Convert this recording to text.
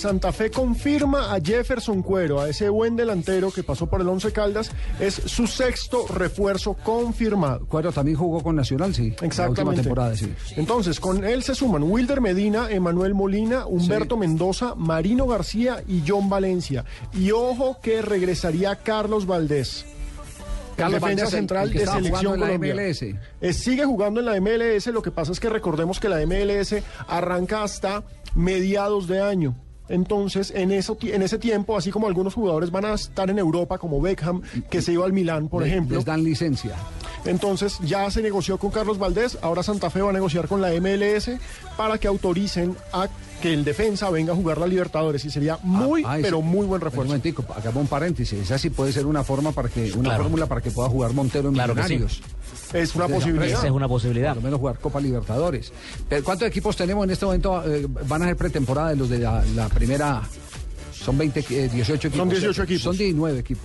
Santa Fe confirma a Jefferson Cuero, a ese buen delantero que pasó por el Once Caldas. Es su sexto refuerzo confirmado. Cuero también jugó con Nacional, sí. Exactamente. temporada, sí. Entonces, con él se suman Wilder Medina, Emanuel Molina, Humberto Mendoza, Marino García y John Valencia. Y ojo que regresaría Carlos Valdés. Carlos defensa Valdés, central el de selección en la Colombia. MLS. Eh, sigue jugando en la MLS, lo que pasa es que recordemos que la MLS arranca hasta mediados de año. Entonces, en, eso, en ese tiempo, así como algunos jugadores van a estar en Europa, como Beckham, que se iba al Milán, por Les- ejemplo. Les dan licencia. Entonces ya se negoció con Carlos Valdés, ahora Santa Fe va a negociar con la MLS para que autoricen a que el defensa venga a jugar la Libertadores y sería muy, Ah, ese- pero muy buen Un refuerzo. momentico, hagamos un paréntesis. Esa sí puede ser una forma para que, una Claro. fórmula para que pueda jugar Montero en Claro que sí. Es una posibilidad. Esa es una posibilidad. Por lo menos jugar Copa Libertadores. Pero, ¿Cuántos equipos tenemos en este momento? eh, van a ser pretemporada de los de la, la primera. Son 20, eh, 18 equipos. Son 18 ¿cierto? equipos. Son 19 equipos.